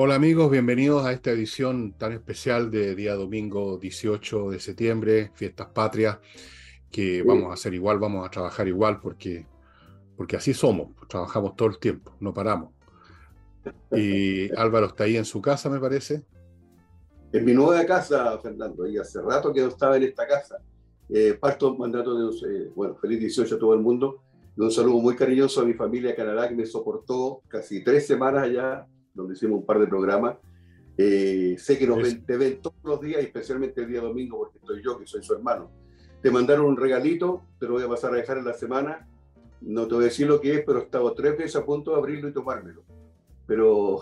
Hola amigos, bienvenidos a esta edición tan especial de día domingo 18 de septiembre, Fiestas Patrias, que vamos a hacer igual, vamos a trabajar igual porque, porque así somos, trabajamos todo el tiempo, no paramos. Y Álvaro está ahí en su casa, me parece. En mi nueva casa, Fernando, y hace rato que no estaba en esta casa. Eh, parto mandato de, eh, bueno, feliz 18 a todo el mundo. Y un saludo muy cariñoso a mi familia Canadá que me soportó casi tres semanas allá donde hicimos un par de programas. Eh, sé que nos ven, te ven todos los días, especialmente el día domingo, porque estoy yo, que soy su hermano. Te mandaron un regalito, te lo voy a pasar a dejar en la semana. No te voy a decir lo que es, pero he estado tres veces a punto de abrirlo y tomármelo. Pero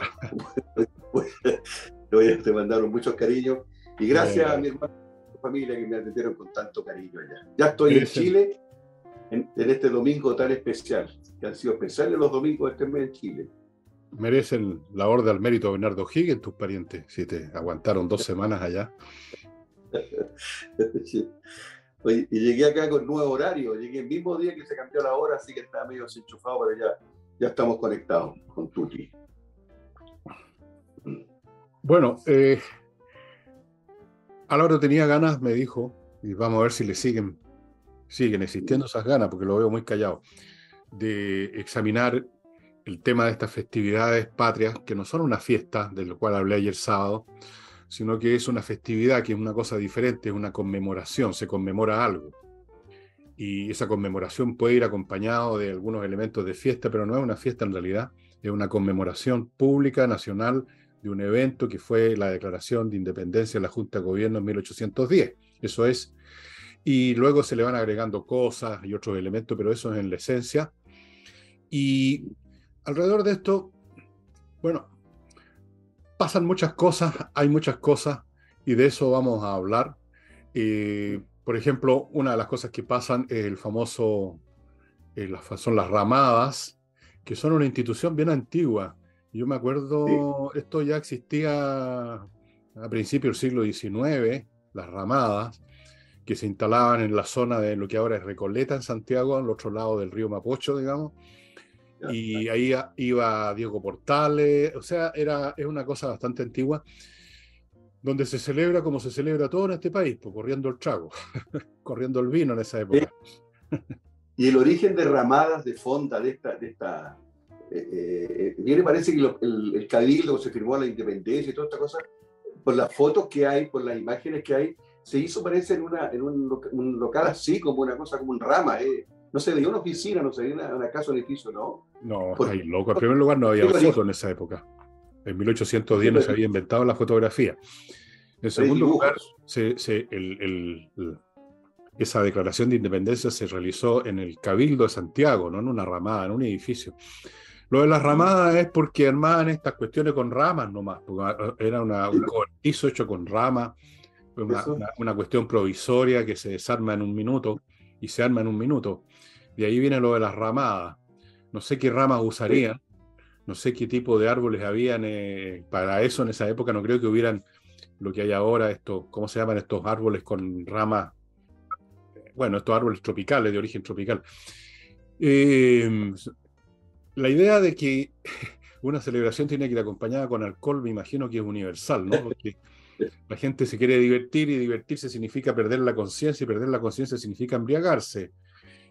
te mandaron muchos cariños. Y gracias a mi hermano y familia que me atendieron con tanto cariño allá. Ya estoy en Chile en, en, este domingo tan especial, que han sido especiales los domingos de este mes en Chile merecen la orden al mérito de Bernardo Higgins, tus parientes, si te aguantaron dos semanas allá. y llegué acá con nuevo horario, llegué el mismo día que se cambió la hora, así que estaba medio desenchufado, pero ya, ya estamos conectados con Tuti. Bueno, eh, Álvaro tenía ganas, me dijo, y vamos a ver si le siguen, siguen existiendo esas ganas, porque lo veo muy callado, de examinar el tema de estas festividades patrias, que no son una fiesta, de lo cual hablé ayer sábado, sino que es una festividad, que es una cosa diferente, es una conmemoración, se conmemora algo. Y esa conmemoración puede ir acompañado de algunos elementos de fiesta, pero no es una fiesta en realidad, es una conmemoración pública, nacional, de un evento que fue la declaración de independencia de la Junta de Gobierno en 1810. Eso es. Y luego se le van agregando cosas y otros elementos, pero eso es en la esencia. Y alrededor de esto, bueno, pasan muchas cosas, hay muchas cosas, y de eso vamos a hablar. Eh, por ejemplo, una de las cosas que pasan es el famoso, eh, son las ramadas, que son una institución bien antigua. Yo me acuerdo, esto ya existía a principios del siglo XIX, las ramadas, que se instalaban en la zona de lo que ahora es Recoleta, en Santiago, al otro lado del río Mapocho, digamos, y ahí iba Diego Portales, o sea, era, es una cosa bastante antigua, donde se celebra como se celebra todo en este país, pues, corriendo el trago, corriendo el vino en esa época. Y el origen de ramadas de fonda de esta... De esta eh, eh, parece que el, el, cabildo se firmó la independencia y toda esta cosa, por las fotos que hay, por las imágenes que hay, se hizo parece en, una, en un, un local así, como una cosa, como un rama, eh, no se veía una oficina, no se veía una, casa o edificio, ¿no? No, ahí loco. En primer lugar, no había foto en esa época. En 1810 no se había inventado la fotografía. En segundo lugar, esa declaración de independencia se realizó en el Cabildo de Santiago, no en una ramada, en un edificio. Lo de las ramadas es porque armaban estas cuestiones con ramas nomás, era una, un cobertizo hecho con ramas, una, una, cuestión provisoria que se desarma en un minuto y se arma en un minuto. De ahí viene lo de las ramadas. No sé qué ramas usarían, no sé qué tipo de árboles habían eh, para eso en esa época. No creo que hubieran lo que hay ahora, estos, ¿cómo se llaman estos árboles con ramas? Bueno, estos árboles tropicales, de origen tropical. Em, la idea de que una celebración tiene que ir acompañada con alcohol, me imagino que es universal, ¿no? Porque la gente se quiere divertir y divertirse significa perder la conciencia y perder la conciencia significa embriagarse.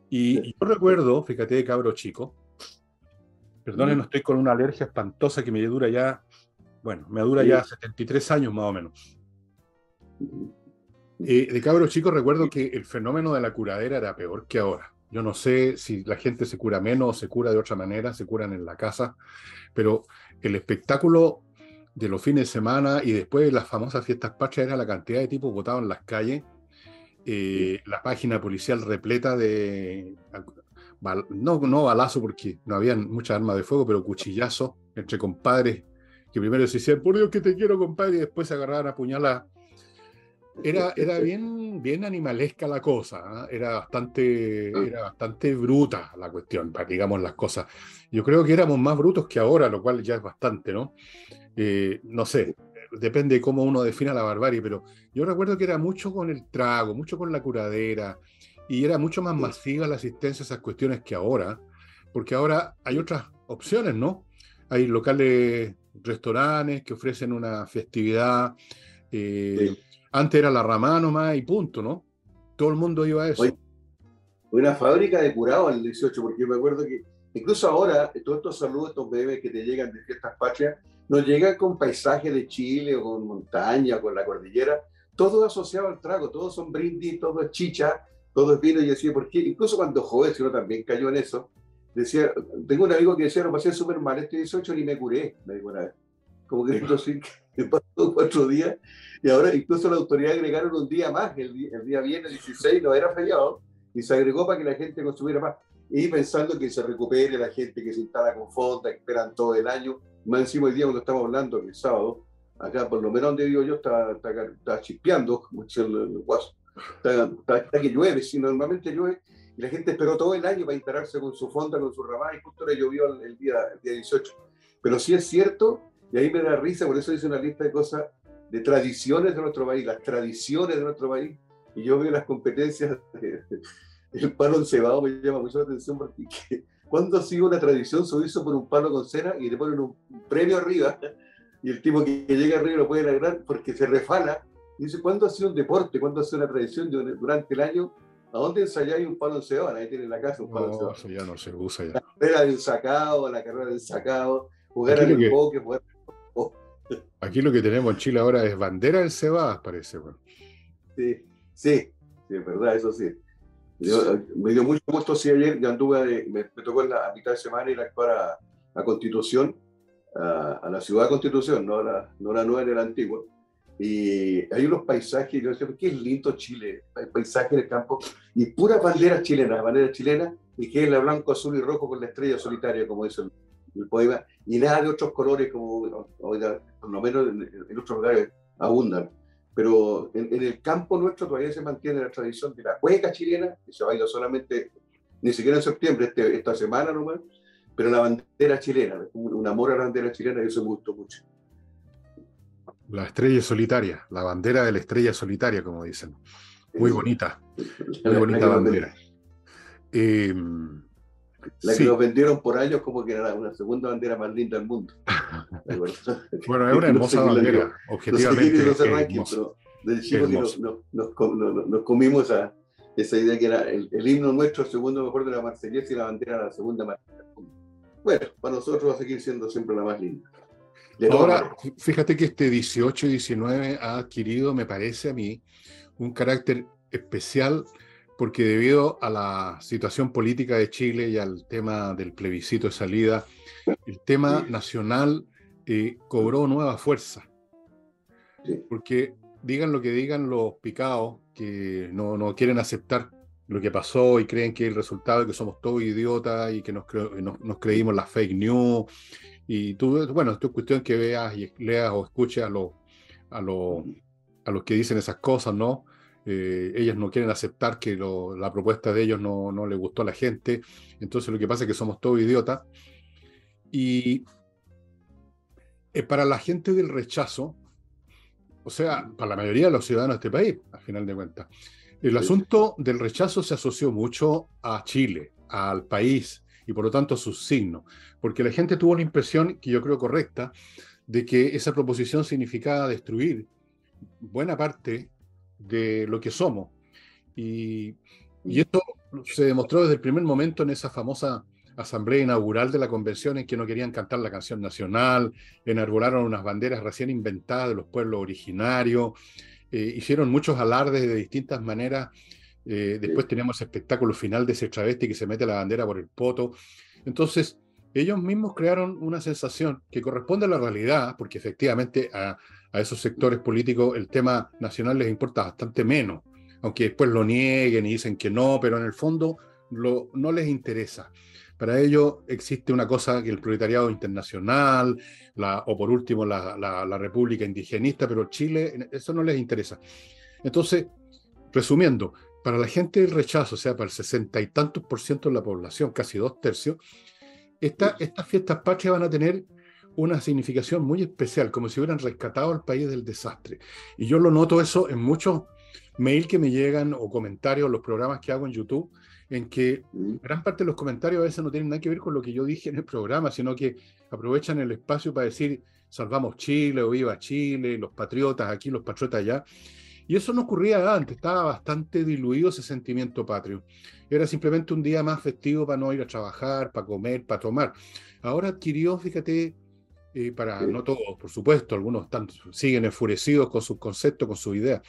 Y, yo recuerdo, fíjate, de cabro chico, perdonen, no estoy con una alergia espantosa que me dura ya, bueno, me dura ya 73 años más o menos. Eh, de cabro chico recuerdo que el fenómeno de la curadera era peor que ahora. Yo no sé si la gente se cura menos o se cura de otra manera, se curan en la casa, pero el espectáculo de los fines de semana y después de las famosas fiestas patrias era la cantidad de tipos votados en las calles eh, la página policial repleta de, no, no balazo porque no habían muchas armas de fuego, pero cuchillazo entre compadres que primero se decían, por Dios que te quiero, compadre, y después se agarraban a puñalar. Era, era bien, bien animalesca la cosa, ¿ah? era, bastante, ah. era bastante bruta la cuestión, para digamos las cosas. Yo creo que éramos más brutos que ahora, lo cual ya es bastante, ¿no? Eh, no sé, depende de cómo uno defina la barbarie, pero yo recuerdo que era mucho con el trago, mucho con la curadera, y era mucho más masiva la asistencia a esas cuestiones que ahora, porque ahora hay otras opciones, ¿no? Hay locales restaurantes que ofrecen una festividad. Eh, antes era la ramá nomás y punto, ¿no? Todo el mundo iba a eso. una fábrica de curado el 18, porque me acuerdo que incluso ahora todos estos saludos, estos bebés que te llegan de fiestas patrias, nos llegan con paisajes de Chile, o con montaña, con la cordillera, todo asociado al trago, todos son brindis, todo es chicha, todo es vino. Y decía, ¿por qué? Incluso cuando joven, si uno también cayó en eso, decía, tengo un amigo que decía, lo pasé súper mal este 18 ni me curé, me dijo una vez. Como que sí, me pasó cuatro días y ahora incluso la autoridad agregaron un día más, el, el día viernes 16 no era feriado y se agregó para que la gente consumiera más. Y pensando que se recupere la gente que se instala con fonda, que esperan todo el año. Más encima hoy día cuando estamos hablando, el sábado, acá por lo menos donde digo yo, está, está, chispeando, como el, el guaso. Está, que llueve, si normalmente llueve, y la gente esperó todo el año para instalarse con su fonda, con su ramada, y justo le llovió el, día, el día 18. Pero sí es cierto, y ahí me da risa, por eso hice una lista de cosas, de tradiciones de nuestro país, las tradiciones de nuestro país, y yo veo las competencias, el palo encebado me llama mucho la atención porque cuando ha sido una tradición subirse por un palo con cera y le ponen un premio arriba y el tipo que llega arriba lo puede lograr porque se refala. Y dice, ¿cuándo ha sido un deporte? ¿Cuándo ha sido una tradición durante el año? ¿A dónde ensayáis un palo encebado? Ahí tiene en la casa un palo no, eso ya no se usa ya. La carrera del sacado, la carrera del sacado, jugar al enfoque, jugar Aquí lo que tenemos en Chile ahora es bandera del cebadas, parece. Sí, sí, sí, es verdad, eso sí. Me dio mucho gusto, ayer yo anduve, me, tocó en la mitad de semana ir a actuar a, a Constitución, a, la ciudad de Constitución, no la, no la nueva ni la antigua. Y hay unos paisajes, yo decía, qué lindo Chile, hay paisajes en el campo, y pura bandera chilena, bandera chilena, y que es la blanco, azul y rojo con la estrella solitaria, como dice el, poema, y nada de otros colores, como por lo menos en, otros lugares abundan. Pero en, el campo nuestro todavía se mantiene la tradición de la cueca chilena, que se baila solamente, ni siquiera en septiembre, este, esta semana nomás, pero la bandera chilena, un amor a la bandera chilena, y eso me gustó mucho. La estrella solitaria, la bandera de la estrella solitaria, como dicen. Muy bonita, muy bonita bandera. Em, la que nos vendieron por años como que era una segunda bandera más linda del mundo. bueno, es una hermosa bandera, objetivamente. No sé pero del chico que nos, nos, comimos esa, esa idea que era el, himno nuestro, el segundo mejor de la Marsellesa y la bandera la segunda más Bueno, para nosotros va a seguir siendo siempre la más linda. Ahora, fíjate que este 18 y 19 ha adquirido, me parece a mí, un carácter especial porque debido a la situación política de Chile y al tema del plebiscito de salida, el tema nacional eh, cobró nueva fuerza. Porque digan lo que digan los picados, que no, no, quieren aceptar lo que pasó y creen que el resultado es que somos todos idiotas y que nos, nos creímos las fake news y tú, bueno, esto es cuestión que veas y leas o escuches a, los a, a los que dicen esas cosas, ¿no? Eh, ellas no quieren aceptar que la propuesta de ellos no, no le gustó a la gente. Entonces lo que pasa es que somos todos idiotas. Y eh, para la gente del rechazo, o sea, para la mayoría de los ciudadanos de este país, al final de cuentas, el asunto del rechazo se asoció mucho a Chile, al país, y por lo tanto sus signos, porque la gente tuvo la impresión, que yo creo correcta, de que esa proposición significaba destruir buena parte de lo que somos. Y, y esto se demostró desde el primer momento en esa famosa asamblea inaugural de la convención en que no querían cantar la canción nacional, enarbolaron unas banderas recién inventadas de los pueblos originarios, eh, hicieron muchos alardes de distintas maneras eh, después tenemos el espectáculo final de ese travesti que se mete la bandera por el poto. Entonces, ellos mismos crearon una sensación que corresponde a la realidad, porque efectivamente a, esos sectores políticos el tema nacional les importa bastante menos, aunque después lo nieguen y dicen que no, pero en el fondo no les interesa. Para ellos existe una cosa que el proletariado internacional, o por último la, la República Indigenista, pero Chile, eso no les interesa. Entonces, resumiendo, para la gente del rechazo, o sea, para el sesenta y tantos por ciento de la población, casi dos tercios, estas fiestas patrias van a tener una significación muy especial, como si hubieran rescatado al país del desastre. Y yo lo noto eso en muchos mails que me llegan o comentarios, los programas que hago en YouTube, en que gran parte de los comentarios a veces no tienen nada que ver con lo que yo dije en el programa, sino que aprovechan el espacio para decir, salvamos Chile o viva Chile, los patriotas aquí, los patriotas allá. Y eso no ocurría antes, estaba bastante diluido ese sentimiento patrio. Era simplemente un día más festivo para no ir a trabajar, para comer, para tomar. Ahora adquirió, fíjate, eh, para no todos, por supuesto, algunos están, siguen enfurecidos con sus conceptos, con sus ideas,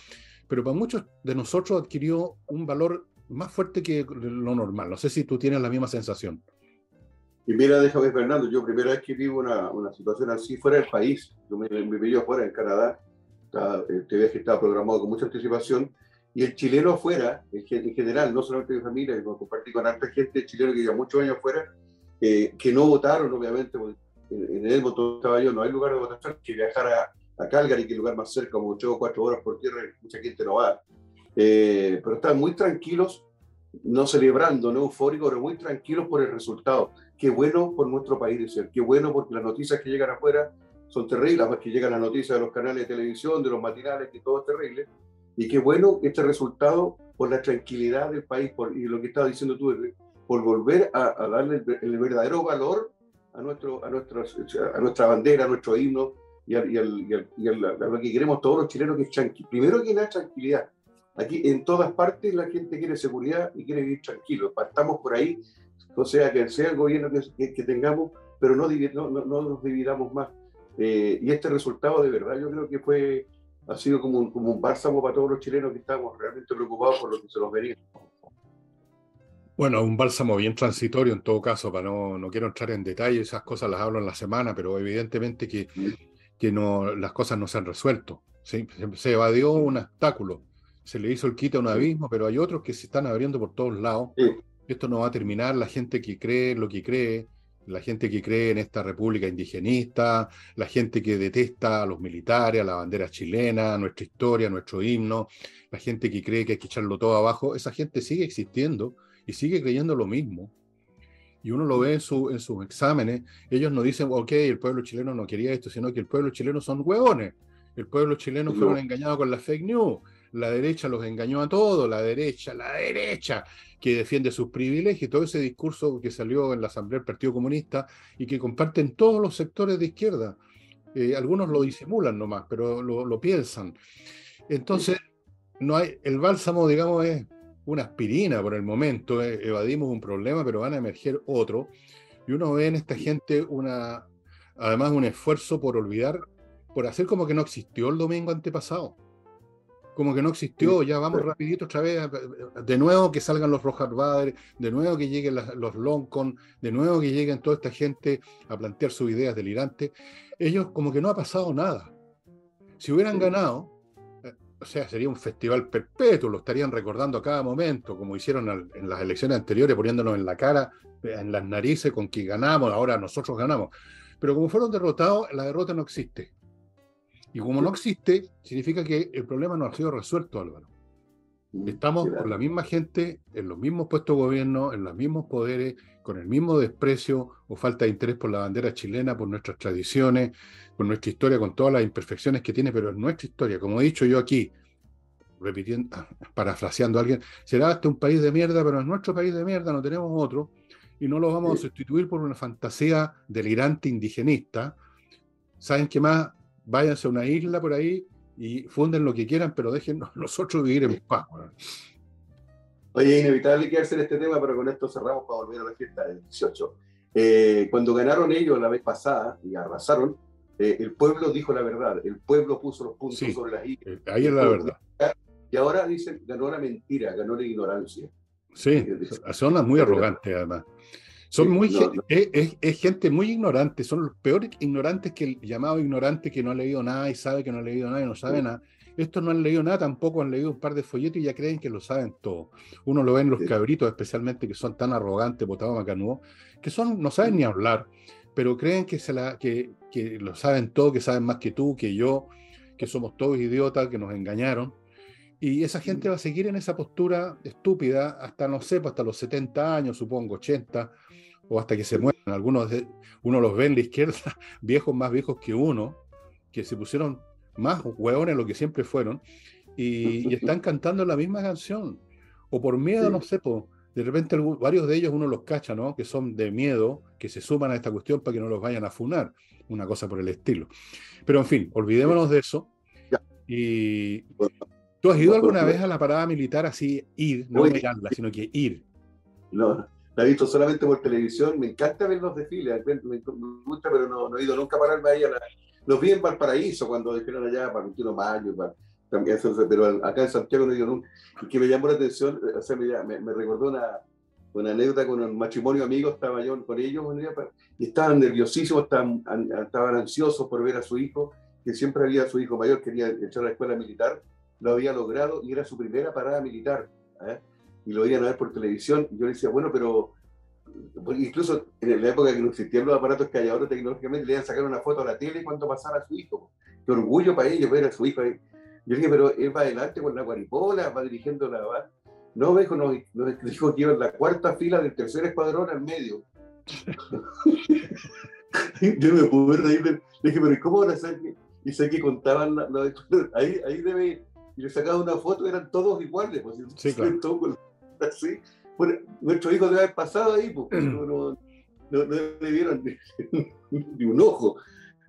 pero para muchos de nosotros adquirió un valor más fuerte que lo normal. No sé si tú tienes la misma sensación. Y mira, déjame, Fernando, yo primera vez que vivo una, una situación así fuera del país, yo me, me viví afuera en Canadá, este viaje estaba programado con mucha anticipación, y el chileno afuera, en general, no solamente mi familia, compartí con harta gente chileno que lleva muchos años afuera, eh, que no votaron, obviamente, en, el voto estaba yo, no hay lugar de votación, que viajar a, a Calgary, que es el lugar más cerca, como 8 o 4 horas por tierra, mucha gente no va. Eh, pero están muy tranquilos, no celebrando, no eufóricos, pero muy tranquilos por el resultado. Qué bueno por nuestro país, ser, qué bueno porque las noticias que llegan afuera son terribles, más que llegan las noticias de los canales de televisión, de los matinales, que todo es terrible. Y qué bueno este resultado por la tranquilidad del país por, y lo que estaba diciendo tú, por volver a, darle el, verdadero valor a, nuestro, a, nuestros, a nuestra bandera, a nuestro himno y, a lo que queremos todos los chilenos, que es tranquilidad. Primero que nada, tranquilidad. Aquí en todas partes la gente quiere seguridad y quiere vivir tranquilo. Partamos por ahí, o sea, que sea el gobierno que, que tengamos, pero no, no, no, nos dividamos más. Eh, y este resultado de verdad yo creo que fue, ha sido como un, como un bálsamo para todos los chilenos que estamos realmente preocupados por lo que se nos venía. Bueno, un bálsamo bien transitorio en todo caso, para no, no quiero entrar en detalle, esas cosas las hablo en la semana, pero evidentemente que, que no, las cosas no se han resuelto. Se, se evadió un obstáculo, se le hizo el quite a un abismo, pero hay otros que se están abriendo por todos lados. Esto no va a terminar, la gente que cree lo que cree, la gente que cree en esta república indigenista, la gente que detesta a los militares, a la bandera chilena, a nuestra historia, a nuestro himno, la gente que cree que hay que echarlo todo abajo, esa gente sigue existiendo y sigue creyendo lo mismo. Y uno lo ve en, su, en sus exámenes, ellos no dicen, ok, el pueblo chileno no quería esto, sino que el pueblo chileno son huevones. El pueblo chileno fueron engañados con la fake news. La derecha los engañó a todos, la derecha, la derecha que defiende sus privilegios, todo ese discurso que salió en la Asamblea del Partido Comunista y que comparten todos los sectores de izquierda. Eh, algunos lo disimulan nomás, pero lo, piensan. Entonces, no hay, el bálsamo, digamos, es una aspirina por el momento, eh, evadimos un problema, pero van a emerger otro. Y uno ve en esta gente una, además un esfuerzo por olvidar, por hacer como que no existió el domingo antepasado como que no existió, ya vamos rapidito otra vez, de nuevo que salgan los Bader, de nuevo que lleguen los Loncon, de nuevo que lleguen toda esta gente a plantear sus ideas delirantes. Ellos como que no ha pasado nada. Si hubieran ganado, eh, o sea, sería un festival perpetuo, lo estarían recordando a cada momento, como hicieron en las elecciones anteriores, poniéndonos en la cara, en las narices con que ganamos, ahora nosotros ganamos. Pero como fueron derrotados, la derrota no existe. Y como no existe, significa que el problema no ha sido resuelto, Álvaro. Estamos con la misma gente, en los mismos puestos de gobierno, en los mismos poderes, con el mismo desprecio o falta de interés por la bandera chilena, por nuestras tradiciones, por nuestra historia, con todas las imperfecciones que tiene, pero es nuestra historia. Como he dicho yo aquí, repitiendo, parafraseando a alguien, será este un país de mierda, pero es nuestro país de mierda, no tenemos otro, y no lo vamos a sustituir por una fantasía delirante indigenista. ¿Saben qué más? váyanse a una isla por ahí y funden lo que quieran, pero déjennos nosotros vivir en paz. Oye, inevitable que hacer este tema, pero con esto cerramos para volver a la fiesta del 18. Eh, cuando ganaron ellos la vez pasada y arrasaron, eh, el pueblo dijo la verdad, el pueblo puso los puntos sobre las islas. Eh, ahí es la verdad. Y ahora dicen, ganó la mentira, ganó la ignorancia. Sí, son muy arrogantes además. Son muy Es, gente muy ignorante, son los peores ignorantes que el llamado ignorante que no ha leído nada y sabe que no ha leído nada y no sabe nada. Estos no han leído nada, tampoco han leído un par de folletos y ya creen que lo saben todo. Uno lo ve en los cabritos, especialmente que son tan arrogantes, botados macanudos, que son, no saben ni hablar, pero creen que, se la, que, que lo saben todo, que saben más que tú, que yo, que somos todos idiotas, que nos engañaron. Y esa gente va a seguir en esa postura estúpida hasta, no sé, pues, hasta los 70 años, supongo, 80, o hasta que se mueran. Algunos de, uno los ve en la izquierda, viejos más viejos que uno, que se pusieron más hueones lo que siempre fueron, y, están cantando la misma canción. O por miedo, no sé, de repente varios de ellos uno los cacha, ¿no? Que son de miedo, que se suman a esta cuestión para que no los vayan a funar, una cosa por el estilo. Pero en fin, olvidémonos de eso. Y ¿tú has ido alguna vez a la parada militar así, ir, no mirarla, sino que ir? No, la he visto solamente por televisión, me encanta ver los desfiles, me, gusta, pero no, he ido nunca a pararme ahí. Los vi en Valparaíso cuando desfilaron allá para el 21 de mayo, para, también, pero acá en Santiago no he ido nunca. Y que me llamó la atención, o sea, me, me, recordó una, una anécdota con un matrimonio amigo, estaba yo con ellos y estaban nerviosísimos, estaban, estaban ansiosos por ver a su hijo, que siempre había su hijo mayor, quería echar a la escuela militar, lo había logrado y era su primera parada militar. ¿eh? Y lo iban a ver por televisión. Y yo le decía, bueno, pero incluso en la época que no existían los aparatos que hay ahora tecnológicamente, le iban a sacar una foto a la tele cuando pasara a su hijo. Qué orgullo para ellos ver a su hijo. Yo dije, pero él va adelante con la guaripola, va dirigiendo la... No, me dijo, nos, dijo que iba en la cuarta fila del tercer escuadrón al medio. yo me pude reír. Le dije, pero ¿y cómo ahora sé Y sé que contaban, la, ahí, ahí debe... Y le sacaba una foto, eran todos iguales. Pues, sí, claro. Todos, así nuestro hijo debe haber pasado ahí, porque no, no, le vieron ni, un ojo.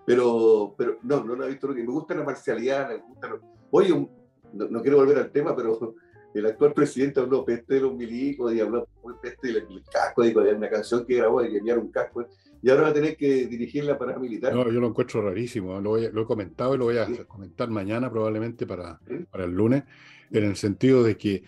Pero, pero no, no lo he visto. Me gusta la marcialidad, me gusta. Oye, no, quiero volver al tema, pero el actual presidente habló peste de los milicos y habló peste del casco, de una canción que grabó de enviar un casco. Y ahora va a tener que dirigir la paramilitar. No, yo lo encuentro rarísimo. Lo, he comentado y lo voy a comentar mañana, probablemente para, para el lunes, en el sentido de que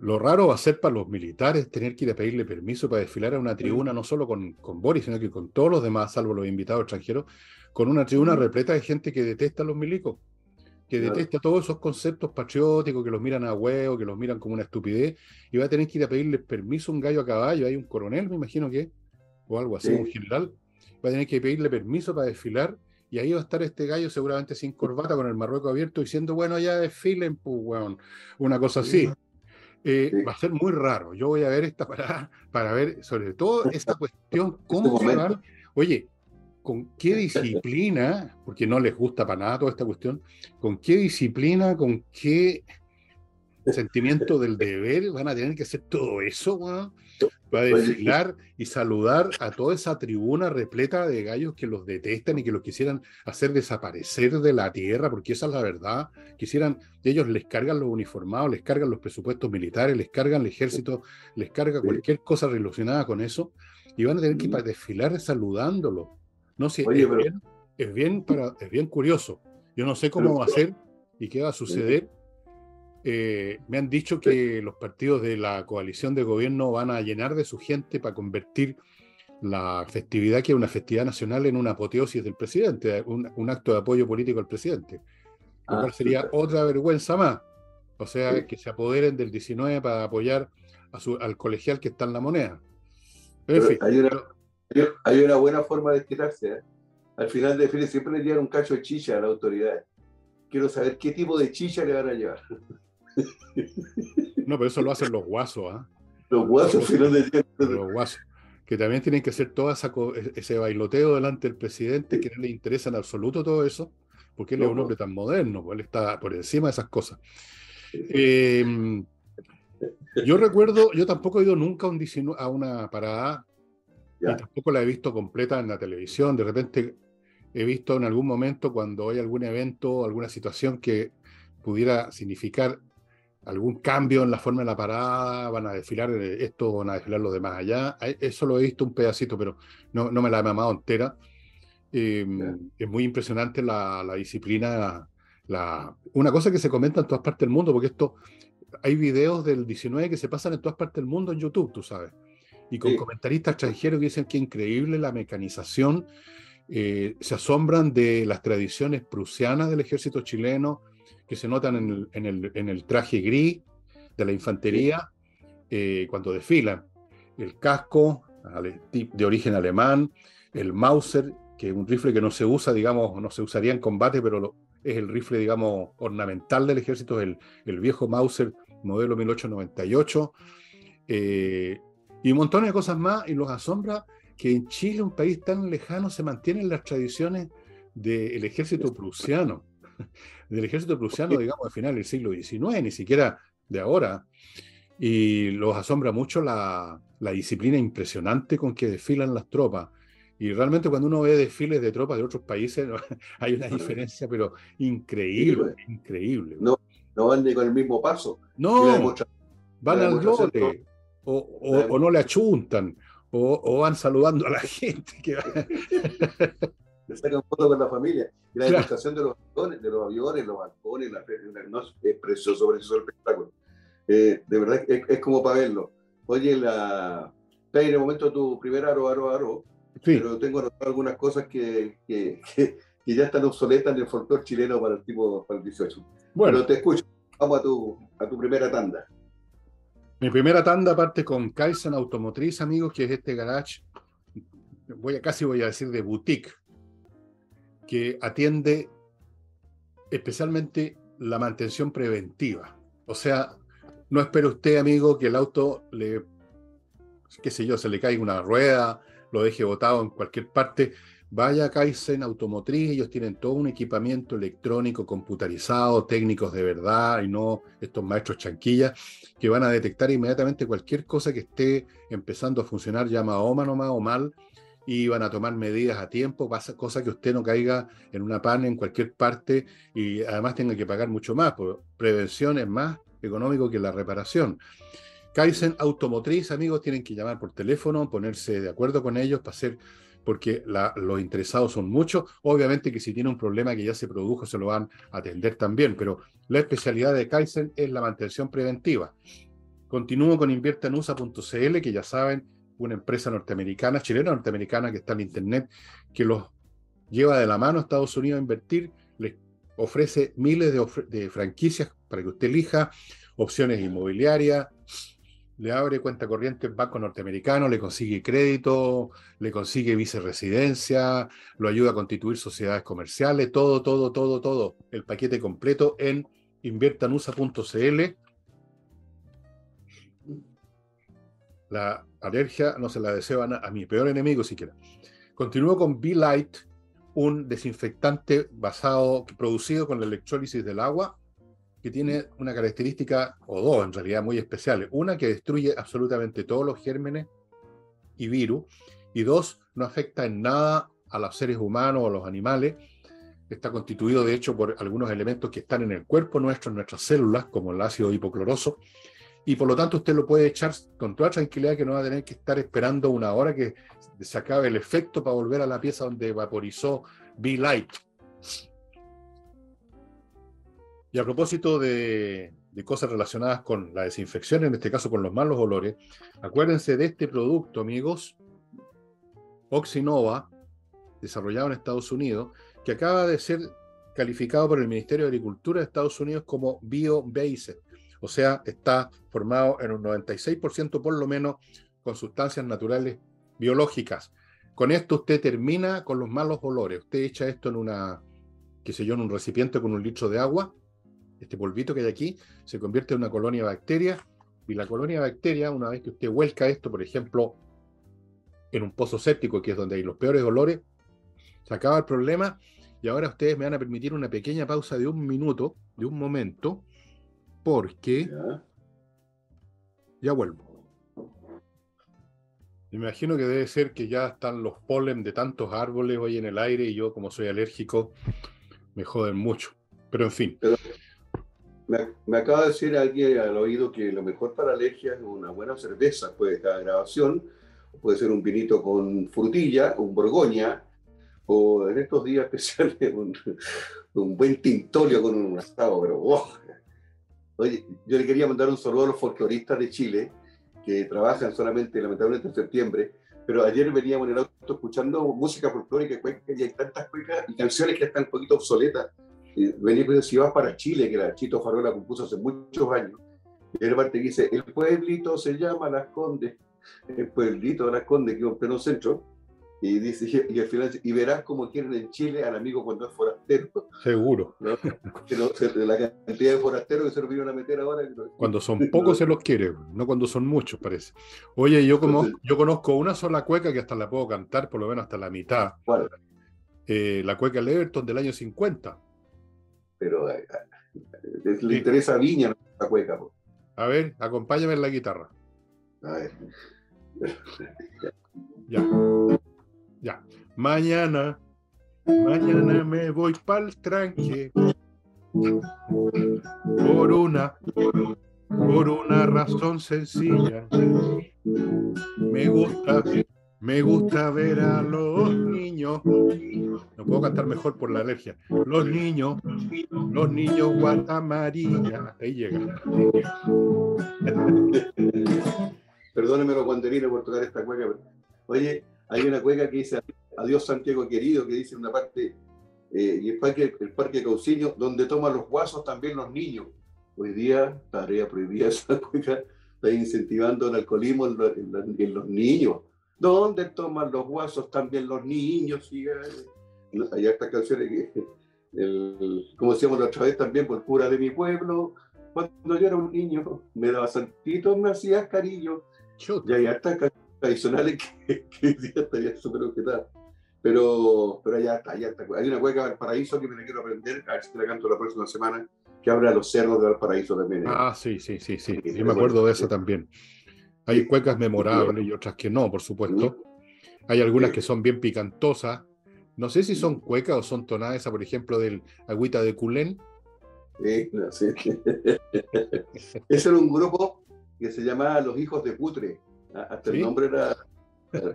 lo raro va a ser para los militares tener que ir a pedirle permiso para desfilar a una tribuna, no solo con, con Boris, sino que con todos los demás, salvo los invitados extranjeros, con una tribuna repleta de gente que detesta a los milicos, que detesta todos esos conceptos patrióticos, que los miran a huevo, que los miran como una estupidez, y va a tener que ir a pedirle permiso a un gallo a caballo, hay un coronel, me imagino que, o algo así, un general, va a tener que pedirle permiso para desfilar y ahí va a estar este gallo seguramente sin corbata con el marrueco abierto diciendo, bueno, ya desfilen, pues, weón. Una cosa así. Eh, va a ser muy raro. Yo voy a ver esta parada para ver sobre todo esta cuestión, cómo este Oye, ¿con qué disciplina, porque no les gusta para nada toda esta cuestión, con qué disciplina, con qué sentimiento del deber van a tener que hacer todo eso, weón? Va a desfilar y saludar a toda esa tribuna repleta de gallos que los detestan y que los quisieran hacer desaparecer de la tierra, porque esa es la verdad. Quisieran, ellos les cargan los uniformados, les cargan los presupuestos militares, les cargan el ejército, les carga cualquier cosa relacionada con eso, y van a tener que ir para desfilar saludándolo. No sé, es, bien, es, bien para, es bien curioso. Yo no sé cómo va a ser y qué va a suceder eh, me han dicho que los partidos de la coalición de gobierno van a llenar de su gente para convertir la festividad, que es una festividad nacional, en una apoteosis del presidente, un, acto de apoyo político al presidente. Lo cual ah, sería otra vergüenza más. O sea, que se apoderen del 19 para apoyar a su, al colegial que está en la moneda. hay, una, buena forma de estirarse. ¿eh? Al final de fin siempre le llevan un cacho de chicha a la autoridad. Quiero saber qué tipo de chicha le van a llevar. No, pero eso lo hacen los guasos, ¿ah? Los guasos, si no Los guasos. Que también tienen que hacer todo e-, ese bailoteo delante del presidente, que no le interesa en absoluto todo eso, porque él es un hombre tan moderno, pues él está por encima de esas cosas. Em, yo recuerdo, yo tampoco he ido nunca a, una parada, y tampoco la he visto completa en la televisión. De repente he visto en algún momento cuando hay algún evento, alguna situación que pudiera significar algún cambio en la forma de la parada, van a desfilar esto, van a desfilar los demás allá. Eso lo he visto un pedacito, pero no, no me la he mamado entera. Em, es muy impresionante la, la, disciplina. La, una cosa que se comenta en todas partes del mundo, porque esto, hay videos del 19 que se pasan en todas partes del mundo en YouTube, tú sabes, y con comentaristas extranjeros que dicen que increíble la mecanización, eh, se asombran de las tradiciones prusianas del ejército chileno, que se notan en el, en el, traje gris de la infantería eh, cuando desfilan. El casco de origen alemán, el Mauser, que es un rifle que no se usa, digamos, no se usaría en combate, pero es el rifle, digamos, ornamental del ejército, el, el viejo Mauser modelo 1898, eh, y un montón de cosas más, y los asombra que en Chile, un país tan lejano, se mantienen las tradiciones del ejército prusiano del ejército prusiano, digamos, al final del siglo XIX, ni siquiera de ahora. y los asombra mucho la, la disciplina impresionante con que desfilan las tropas. Y realmente cuando uno ve desfiles de tropas de otros países, hay una diferencia, pero increíble, increíble. No, no van ni con el mismo paso. No, van al lote, o, o, no le achuntan, o, o, van saludando a la gente. Que le sacan fotos con la familia. Y la demostración de los aviones, de los aviones, los balcones, la, no, es precioso, precioso el espectáculo. Eh, de verdad es, es, como para verlo. Oye, la, en el momento tu primer aro, aro, aro, pero tengo algunas cosas que, que, que, ya están obsoletas en el folclore chileno para el tipo para el 18. Bueno, te escucho. Vamos a tu, a tu primera tanda. Mi primera tanda parte con Kaizen Automotriz, amigos, que es este garage, voy a, casi voy a decir de boutique, que atiende especialmente la mantención preventiva. O sea, no espere usted, amigo, que el auto le, qué sé yo, se le caiga una rueda, lo deje botado en cualquier parte. Vaya a Kaizen Automotriz, ellos tienen todo un equipamiento electrónico, computarizado, técnicos de verdad y no estos maestros chanquillas que van a detectar inmediatamente cualquier cosa que esté empezando a funcionar ya más o o mal y van a tomar medidas a tiempo, cosa que usted no caiga en una pan en cualquier parte y además tenga que pagar mucho más, porque prevención es más económico que la reparación. Kaizen Automotriz, amigos, tienen que llamar por teléfono, ponerse de acuerdo con ellos para hacer, porque los interesados son muchos. Obviamente que si tiene un problema que ya se produjo, se lo van a atender también, pero la especialidad de Kaizen es la mantención preventiva. Continúo con inviertanusa.cl, que ya saben, una empresa norteamericana, chilena norteamericana que está en Internet, que los lleva de la mano a Estados Unidos a invertir, les ofrece miles de, franquicias para que usted elija, opciones inmobiliarias, le abre cuenta corriente en banco norteamericano, le consigue crédito, le consigue viceresidencia, lo ayuda a constituir sociedades comerciales, todo, todo, todo, todo, el paquete completo en inviertanusa.cl. La alergia no se la deseo a, mi peor enemigo siquiera. Continúo con Be Light, un desinfectante basado, producido con la electrólisis del agua, que tiene una característica, o dos en realidad, muy especiales. Una que destruye absolutamente todos los gérmenes y virus, y dos, no afecta en nada a los seres humanos o a los animales. Está constituido, de hecho, por algunos elementos que están en el cuerpo nuestro, en nuestras células, como el ácido hipocloroso, y por lo tanto usted lo puede echar con toda tranquilidad que no va a tener que estar esperando una hora que se acabe el efecto para volver a la pieza donde vaporizó Be Light. Y a propósito de, de, cosas relacionadas con la desinfección, en este caso con los malos olores, acuérdense de este producto, amigos, Oxinova, desarrollado en Estados Unidos, que acaba de ser calificado por el Ministerio de Agricultura de Estados Unidos como bio-based o sea, está formado en un 96% por lo menos con sustancias naturales biológicas. Con esto usted termina con los malos olores. Usted echa esto en una, qué sé yo, en un recipiente con un litro de agua. Este polvito que hay aquí se convierte en una colonia de bacterias. Y la colonia de bacterias, una vez que usted vuelca esto, por ejemplo, en un pozo séptico, que es donde hay los peores olores, se acaba el problema. Y ahora ustedes me van a permitir una pequeña pausa de un minuto, de un momento, porque ya, vuelvo. Me imagino que debe ser que ya están los polen de tantos árboles hoy en el aire y yo como soy alérgico me joden mucho. Pero en fin. me, acaba de decir alguien al oído que lo mejor para alergia es una buena cerveza, puede estar grabación, puede ser un vinito con frutilla, un borgoña, o en estos días especiales un, un buen tintolio con un asado, pero oh, Oye, yo le quería mandar un saludo a los folcloristas de Chile, que trabajan solamente, lamentablemente, en septiembre, pero ayer veníamos en el auto escuchando música folclórica y hay tantas y canciones que están un poquito obsoletas. Veníamos si vas para Chile, que la Chito Farola compuso hace muchos años, y hay parte dice, el pueblito se llama Las Condes, el pueblito de Las Condes, que es un pleno centro, y, dice, y al final, y verás cómo quieren en Chile al amigo cuando es forastero. Seguro. ¿no? La cantidad de forasteros que se lo vienen a meter ahora. Cuando son pocos se los quiere, no cuando son muchos, parece. Oye, yo, como, yo conozco una sola cueca que hasta la puedo cantar, por lo menos hasta la mitad. ¿Cuál? Eh, la cueca Leverton del año 50. Pero eh, eh, le interesa a Viña la cueca. A ver, acompáñame en la guitarra. A ver. Ya. Ya. Mañana, mañana me voy pa'l tranque. Por una, por una razón sencilla. Me gusta, me gusta ver a los niños. No puedo cantar mejor por la alergia. Los niños, los niños guatamarina. Hasta ahí llega. Perdóneme los guanderines por tocar esta cueca. Oye, hay una cueca que dice Adiós Santiago querido, que dice en una parte, eh, y el parque, el parque Cauciño, donde toman los guasos también los niños. Hoy día, tarea prohibida esa cueca, está incentivando el alcoholismo en, lo- en en los niños. ¿Dónde toman los guasos también los niños? Y, hay estas canciones que, el, como decíamos la otra vez también, por cura de mi pueblo, cuando yo era un niño, me daba saltitos, me hacías cariño. Chuta. Y hay hartas canciones tradicionales que, que hoy día estarían súper objetadas. Pero, pero ya está, ya está. Hay una cueca de Valparaíso que me la quiero aprender, a ver si te la canto la próxima semana, que habla de los cerros de Valparaíso también. ¿eh? Ah, sí, sí, sí, sí. Sí, Yo me acuerdo de sí. también. Hay cuecas memorables y otras que no, por supuesto. Hay algunas que son bien picantosas. No sé si son cuecas o son tonadas, esa, por ejemplo, del agüita de culén. Sí, no, sí. Ese era un grupo que se llamaba Los Hijos de Putre. Ah, Hasta ¿Sí? el nombre era.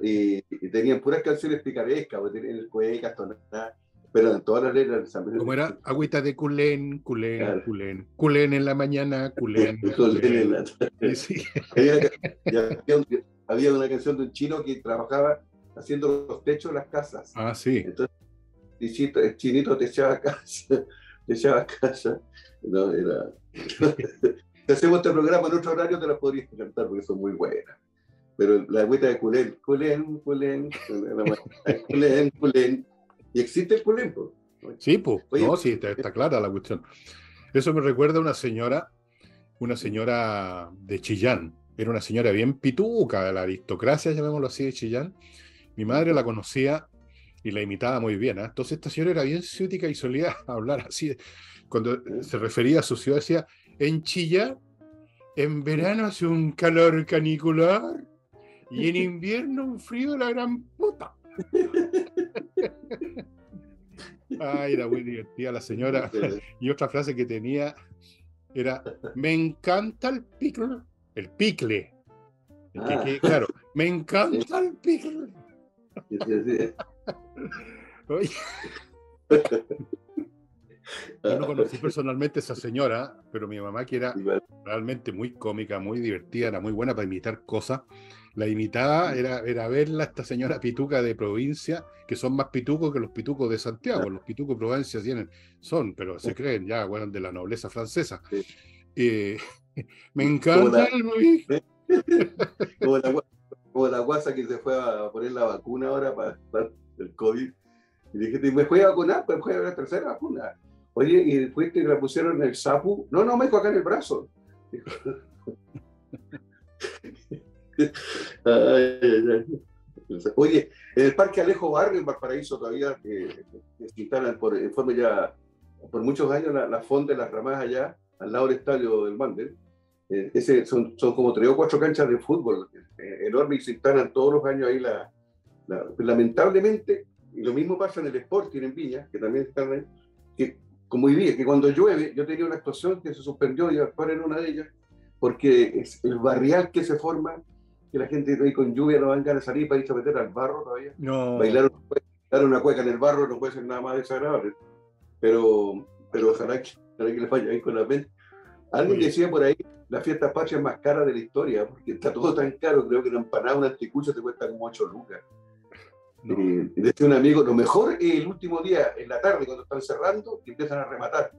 Y, y tenían puras canciones picarescas, porque tenían cuecas, tonadas, pero en todas las letras. también- Como era agüita de culén, culén, Claro. culén. Culén en la mañana, culén. Sí. Había una, había canción de un chino que trabajaba haciendo los techos de las casas. Ah, sí. Entonces, el el chinito te echaba a casa, te echaba a casa. No, era... si hacemos este programa en otro horario, te las podrías cantar porque son muy buenas. Pero la agüita de culén, culén, culén, culén, culén. Y existe el culén, pues. Sí, pues. No, sí, está, está clara la cuestión. Eso me recuerda a una señora, una señora de Chillán. Era una señora bien pituca de la aristocracia, llamémoslo así, de Chillán. Mi madre la conocía y la imitaba muy bien. ¿ah? Entonces esta señora era bien ciútica y solía hablar así. Cuando se refería a su ciudad, decía, en Chillán, en verano hace un calor canicular y en invierno un frío de la gran puta. Ay, era muy divertida la señora. Y otra frase que tenía era, me encanta el picle. El picle. El que- Ah. que, claro, me encanta el. Oye, yo no conocí personalmente a esa señora, pero mi mamá, que era realmente muy cómica, muy divertida, era muy buena para imitar cosas. La imitaba, era, era verla, esta señora pituca de provincia, que son más pitucos que los pitucos de Santiago. Los pitucos de provincia tienen, son, pero se creen ya, bueno, de la nobleza francesa. Sí. Eh, me encanta como la, gua- como la guasa que se fue a poner la vacuna ahora para, para el COVID. Y dije, ¿me fue a vacunar? Pues fue a la tercera vacuna. Oye, ¿y fuiste y la pusieron en el sapu? No, no, me dijo acá en el brazo. Oye, en el Parque Alejo Barrio, en Valparaíso, todavía eh, se instalan por, en forma ya por muchos años la, la fonda de las ramas allá, al lado del estadio del Mandel. Eh, ese son, son como tres o cuatro canchas de fútbol eh, enormes y se instalan todos los años ahí. La, la- lamentablemente, y lo mismo pasa en el Sporting en Viña, que también están ahí, que como hoy día, que cuando llueve, yo tenía una actuación que se suspendió y actuar en una de ellas, porque es el barrial que se forma, que la gente ahí con lluvia no van ganas de salir para irse a meter al barro todavía. No, Bailar, una cue- bailar una cueca en el barro no puede ser nada más desagradable. Pero, pero ojalá que, ojalá que le vaya ahí con la mente. Alguien decía por ahí, la fiesta patria es más cara de la historia, porque está todo tan caro, creo que una empanada, un anticucho te cuesta como 8 lucas. no. Eh, decía un amigo, lo mejor es el último día, en la tarde, cuando están cerrando, que empiezan a rematar.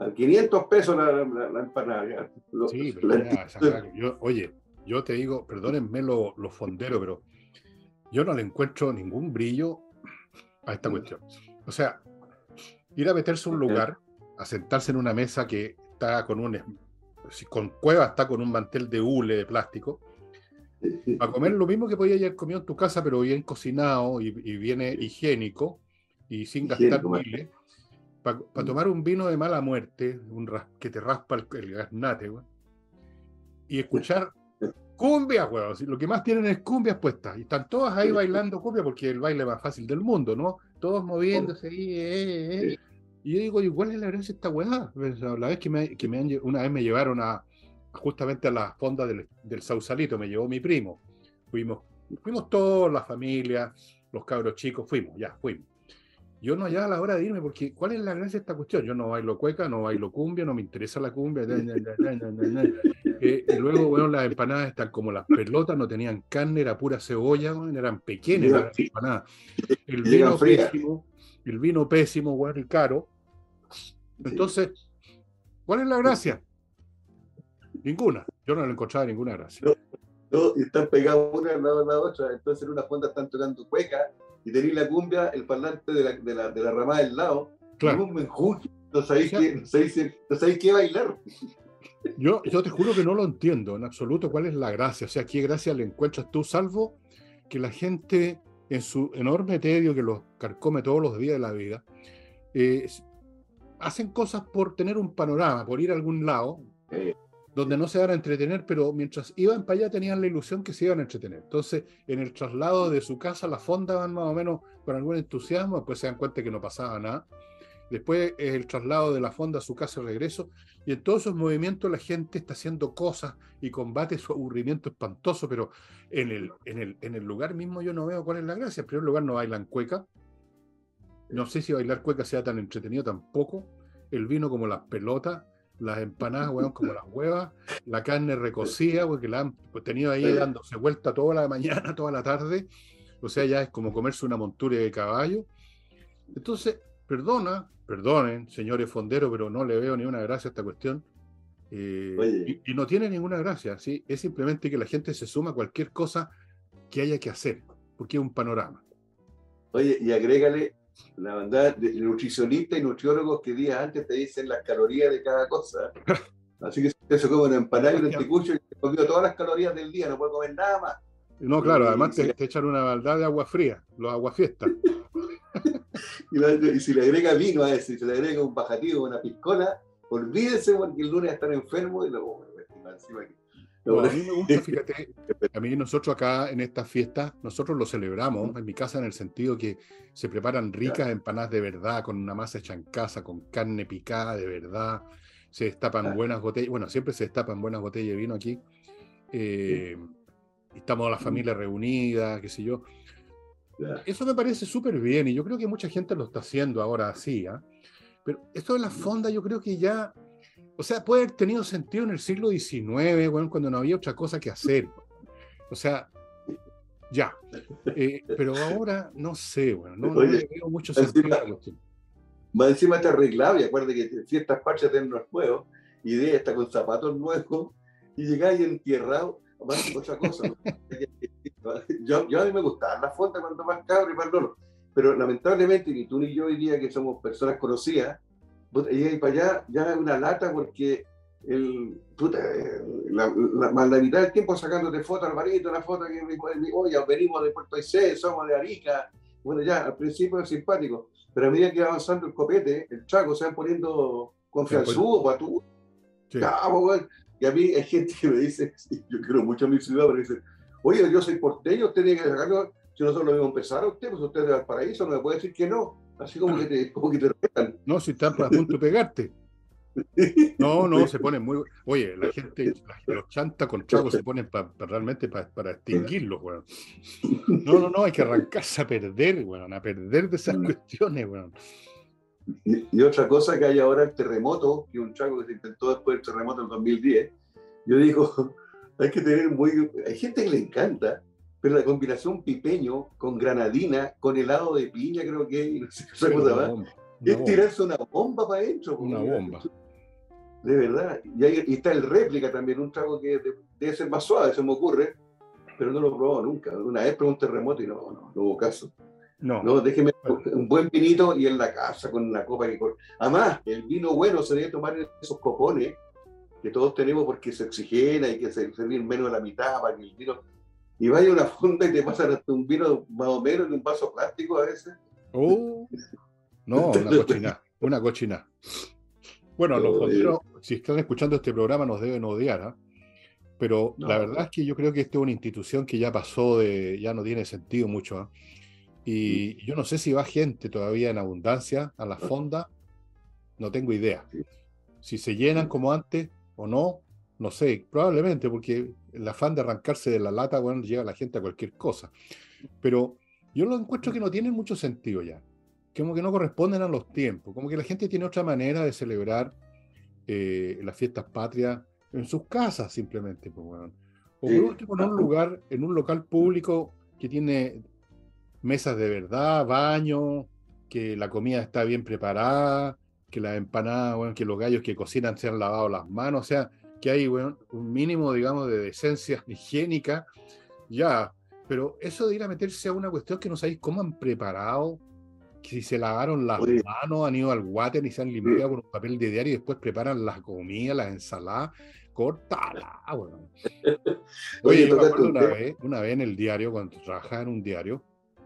A 500 pesos la, la- la empanada. Sí, pero la- ya, esa weá que yo- oye, yo te digo, perdónenme los lo fonderos, pero yo no le encuentro ningún brillo a esta cuestión. O sea, ir a meterse a un lugar, a sentarse en una mesa que está con un si con cueva, está con un mantel de hule de plástico, a comer lo mismo que podía haber comido en tu casa, pero bien cocinado y, y bien higiénico y sin gastar miles. Para tomar un vino de mala muerte, un ras- que te raspa el, el gaznate, güey, y escuchar cumbia, weón. Lo que más tienen es cumbias puestas. Y están todas ahí bailando cumbia porque es el baile más fácil del mundo, ¿no? Todos moviéndose ahí. Eh, eh. Y yo digo, igual es la gracia esta weá? La vez que, me, que me, una vez me llevaron a justamente a la fonda del, del Sausalito, me llevó mi primo. Fuimos, fuimos todos, la familia, los cabros chicos, fuimos, ya, fuimos. Yo no hallaba la hora de irme porque ¿cuál es la gracia de esta cuestión? Yo no bailo cueca, no bailo cumbia, no me interesa la cumbia. Eh, y luego, bueno, las empanadas están como las pelotas, no tenían carne, era pura cebolla, eran pequeñas las empanadas. El vino pésimo, el vino pésimo, bueno, y caro. Entonces, ¿cuál es la gracia? Ninguna. Yo no le encontraba ninguna gracia. Y están pegados una al lado de la otra. Entonces en una fonda están tocando cueca y tenéis la cumbia, el parlante de la, de la, de la ramada del lado. Claro. Un no sabéis, qué, no, sabéis, no sabéis qué bailar. Yo, yo te juro que no lo entiendo en absoluto cuál es la gracia. O sea, ¿qué gracia le encuentras tú, salvo que la gente en su enorme tedio que los carcome todos los días de la vida, eh, hacen cosas por tener un panorama, por ir a algún lado, donde no se van a entretener, pero mientras iban para allá tenían la ilusión que se iban a entretener. Entonces, en el traslado de su casa a la fonda van más o menos con algún entusiasmo, después se dan cuenta que no pasaba nada. Después es el traslado de la fonda a su casa y regreso. Y en todos esos movimientos la gente está haciendo cosas y combate su aburrimiento espantoso, pero en el, en el, en el lugar mismo yo no veo cuál es la gracia. En primer lugar no bailan cueca. No sé si bailar cueca sea tan entretenido tampoco. El vino como las pelotas, las empanadas, weón, como las huevas, la carne recocida, porque la han tenido ahí dándose vuelta toda la mañana, toda la tarde. O sea, ya es como comerse una montura de caballo. Entonces, perdona, perdonen, señores fonderos, pero no le veo ni una gracia a esta cuestión. Eh, y, no tiene ninguna gracia, ¿sí? es simplemente que la gente se suma a cualquier cosa que haya que hacer, porque es un panorama. Oye, y agrégale la verdad nutricionistas y nutriólogos que días antes te dicen las calorías de cada cosa. Así que si se come una empanada y un anticucho y te comió todas las calorías del día, no puede comer nada más. No, claro, además te, echan una maldad de agua fría, los aguafiestas. y, y si le agrega vino a ese, si le agrega un bajativo, una piscola, olvídese porque el lunes estar enfermo y luego, encima aquí a mí me gusta, fíjate, a mí nosotros acá en esta fiesta, nosotros lo celebramos en mi casa en el sentido que se preparan ricas empanadas de verdad, con una masa hecha en casa, con carne picada de verdad, se destapan buenas botellas, bueno, siempre se destapan buenas botellas de vino aquí, eh, estamos la familia reunida, qué sé yo. Eso me parece súper bien y yo creo que mucha gente lo está haciendo ahora así, ¿ah? pero esto de la fonda yo creo que ya o sea, puede haber tenido sentido en el siglo XIX, bueno, cuando no había otra cosa que hacer. O sea, ya. Eh, pero ahora no sé, bueno, no, veo mucho sentido Más encima está arreglado, y acuérdate que ciertas parches tienen unos nuevos, y de está con zapatos nuevos, y llegáis entierrado, más otra cosa. yo, yo, a mí me gustaba la fonda cuando más cabro y más loro, pero lamentablemente ni tú ni yo hoy día que somos personas conocidas, y para allá ya es una lata porque el, puta, la, la, mitad del tiempo sacándote fotos al marito, una foto que oye, venimos de Puerto Aysén, somos de Arica. Bueno, ya al principio es simpático, pero a medida que va avanzando el copete, el chaco se va poniendo confianzudo, para tú. Y a mí hay gente que me dice, yo quiero mucho a mi ciudad, pero dice, oye, yo soy porteño, usted tiene que sacarlo, si nosotros lo a empezar a usted, pues usted es de Valparaíso, no me puede decir que no. Así como que te, como que te No, si están a punto de pegarte. No, no, se ponen muy. Oye, la gente, los chanta con chavos se ponen realmente para extinguirlos, weón. No, no, no, hay que arrancarse a perder, weón, a perder de esas mm. cuestiones, weón. Y, otra cosa que hay ahora el terremoto, que un chaco que se intentó después del terremoto del 2010, yo digo, hay que tener muy. Hay gente que le encanta pero la combinación pipeño con granadina, con helado de piña, creo que no sé qué cosa es tirarse una bomba para adentro. Una bomba. De verdad. Y, ahí, está el réplica también, un trago que debe ser más suave, se me ocurre, pero no lo he probado nunca. Una vez probé un terremoto y no, no, no hubo caso. No. no, déjeme un buen vinito y en la casa con una copa que. Además, el vino bueno se debe tomar en esos copones que todos tenemos porque se oxigena y que se servir menos de la mitad para que el vino y vaya a una funda y te pasan hasta un vino más o menos en un vaso plástico a veces. Oh, no, una cochina, una cochina. Bueno, los fonderos, si están escuchando este programa, nos deben odiar, ¿ah? Pero la verdad es que yo creo que esta es una institución que ya pasó de, ya no tiene sentido mucho. ¿ah? Y yo no sé si va gente todavía en abundancia a la fonda, no tengo idea. Si se llenan como antes o no, no sé, probablemente, porque el afán de arrancarse de la lata, bueno, llega la gente a cualquier cosa. Pero yo lo encuentro que no tienen mucho sentido ya. Como que no corresponden a los tiempos. Como que la gente tiene otra manera de celebrar eh, las fiestas patrias en sus casas, simplemente. Pues, O por último, en un lugar, en un local público que tiene mesas de verdad, baño, que la comida está bien preparada, que las empanadas, bueno, que los gallos que cocinan se han lavado las manos, o sea, que hay bueno, un mínimo, digamos, de decencia higiénica, ya, pero eso de ir a meterse a una cuestión que no sabéis cómo han preparado, que si se lavaron las manos, han ido al water y se han limpiado con un papel de diario y después preparan las comidas, las ensaladas, cortala, bueno. Oye, yo me acuerdo una vez, una vez en el diario, cuando trabajaba en un diario,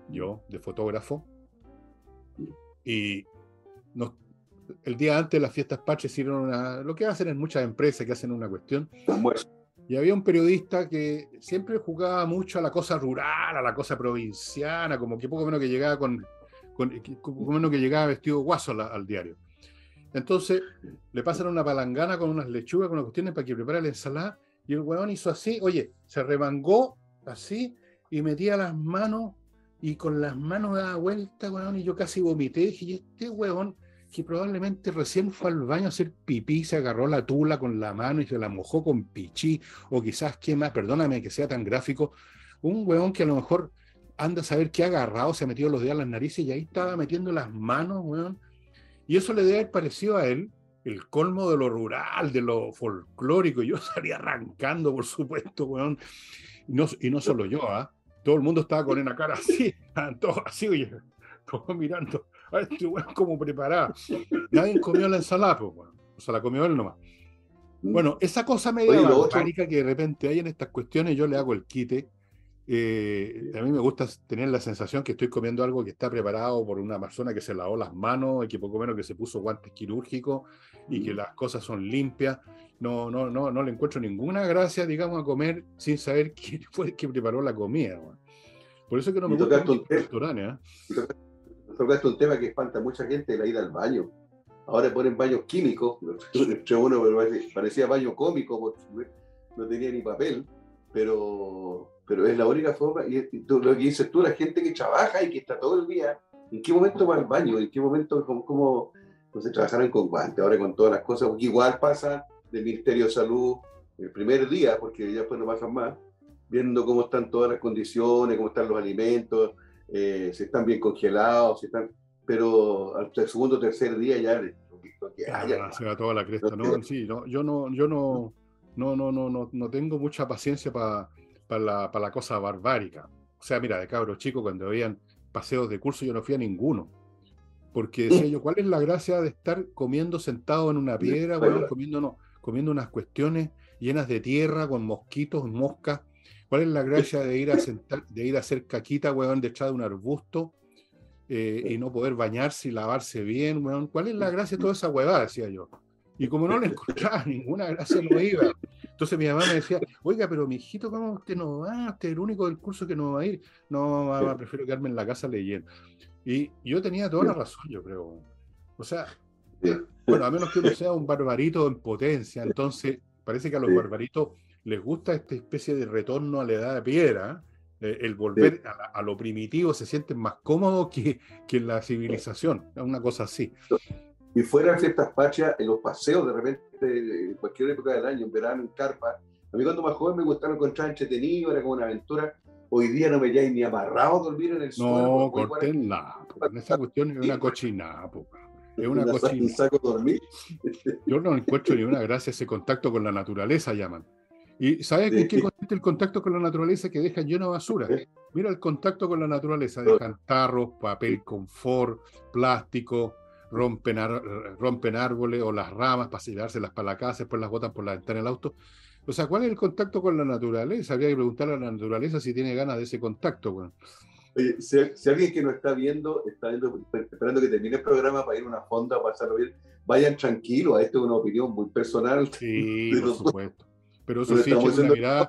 yo, de fotógrafo, y nos el día antes de las fiestas patrias hicieron una, lo que hacen en muchas empresas que hacen una cuestión. Y había un periodista que siempre jugaba mucho a la cosa rural, a la cosa provinciana, como que poco menos que llegaba con, poco menos que llegaba vestido guaso al, diario. Entonces le pasan una palangana con unas lechugas, con unas cuestiones para que prepare la ensalada, y el huevón hizo así, oye, se remangó así y metía las manos y con las manos daba vuelta, huevón, y yo casi vomité, y dije, este huevón que probablemente recién fue al baño a hacer pipí, se agarró la tula con la mano y se la mojó con pichí, o quizás, ¿qué más? Perdóname que sea tan gráfico, un hueón que a lo mejor anda a saber qué ha agarrado, se ha metido los dedos a las narices y ahí estaba metiendo las manos, weón. Y eso le debe haber parecido a él el colmo de lo rural, de lo folclórico. Yo salía arrancando, por supuesto, weón. Y no, solo yo, ¿ah? Todo el mundo estaba con una cara así, todos así, oye, todos mirando este weón como preparada. Nadie comió la ensalada, pues, bueno. O sea, la comió él nomás. Mm. Bueno, esa cosa media barbárica que de repente hay en estas cuestiones, yo le hago el quite. Eh, a mí me gusta tener la sensación que estoy comiendo algo que está preparado por una persona que se lavó las manos y que poco menos que se puso guantes quirúrgicos y que mm. las cosas son limpias. No, no, no, no le encuentro ninguna gracia, digamos, a comer sin saber quién fue el que preparó la comida. Por eso que no me gusta la restaurante tocaste un tema que espanta a mucha gente, la ida al baño. Ahora ponen baños químicos, uno parecía baño cómico, porque no tenía ni papel, pero, pero es la única forma. Y lo que dices tú, la gente que trabaja y que está todo el día, ¿en qué momento va al baño? ¿En qué momento, cómo, cómo no se trabajaron con guantes, ahora con todas las cosas? Porque igual pasa del Ministerio de Salud el primer día, porque ya después no pasan más, viendo cómo están todas las condiciones, cómo están los alimentos, eh, si están bien congelados, si están, pero al segundo o tercer día ya se va toda la cresta. No, sí, no, yo no, yo no, no, no, no, no, no tengo mucha paciencia para la, la cosa barbárica. O sea, mira, de cabros chicos, cuando habían paseos de curso, yo no fui a ninguno. Porque decía yo, ¿cuál es la gracia de estar comiendo sentado en una piedra, bueno, comiendo, comiendo unas cuestiones llenas de tierra, con mosquitos, moscas, ¿Cuál es la gracia de ir a sentar, de ir a hacer caquita, weón, detrás de un arbusto eh, y no poder bañarse y lavarse bien, weón? ¿Cuál es la gracia de toda esa huevada? Decía yo. Y como no le encontraba ninguna gracia, no iba. Entonces mi mamá me decía, oiga, pero mi hijito, ¿cómo usted no va? Usted es el único del curso que no va a ir. No, mamá, prefiero quedarme en la casa leyendo. Y yo tenía toda la razón, yo creo. O sea, bueno, a menos que uno sea un barbarito en potencia, entonces parece que a los barbaritos les gusta esta especie de retorno a la edad de piedra, eh, el volver a, lo primitivo, se sienten más cómodos que, que en la civilización, una cosa así. Y fuera de fiestas patrias, en los paseos de repente, en cualquier época del año, en verano, en carpa, a mí cuando más joven me gustaba encontrar entretenido, era como una aventura. Hoy día no me ya ni amarrado a dormir en el suelo. No, cortenla. En esa cuestión es una cochina. Es una cochina. Yo no encuentro ni una gracia ese contacto con la naturaleza, llaman. ¿Y sabes en qué consiste el contacto con la naturaleza? Que dejan lleno de basura. Mira el contacto con la naturaleza. Dejan tarros, papel confort, plástico, rompen, rompen árboles o las ramas para llevárselas para la casa, después las botan por la ventana del auto. O sea, ¿cuál es el contacto con la naturaleza? Habría que preguntarle a la naturaleza si tiene ganas de ese contacto. Oye, si, alguien que nos está viendo, está viendo, esperando que termine el programa para ir a una fonda, pasarlo bien, vayan tranquilos, esto es una opinión muy personal. Sí, por supuesto. Pero eso sí, una mirada,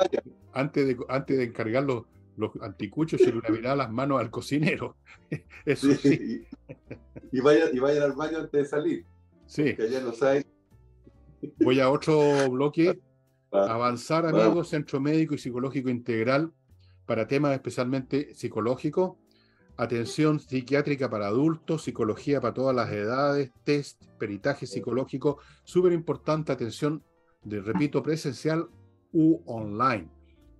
antes de, antes de encargar los, los anticuchos, echarle una mirada a las manos al cocinero. Eso sí. Y, vayan, y vayan al baño antes de salir. Sí. Que allá. Voy a otro bloque. Ah, Avanzar, amigos, Centro Médico y Psicológico Integral para temas especialmente psicológicos. Atención psiquiátrica para adultos, psicología para todas las edades, test, peritaje psicológico. Súper importante, atención, de, repito, presencial u online.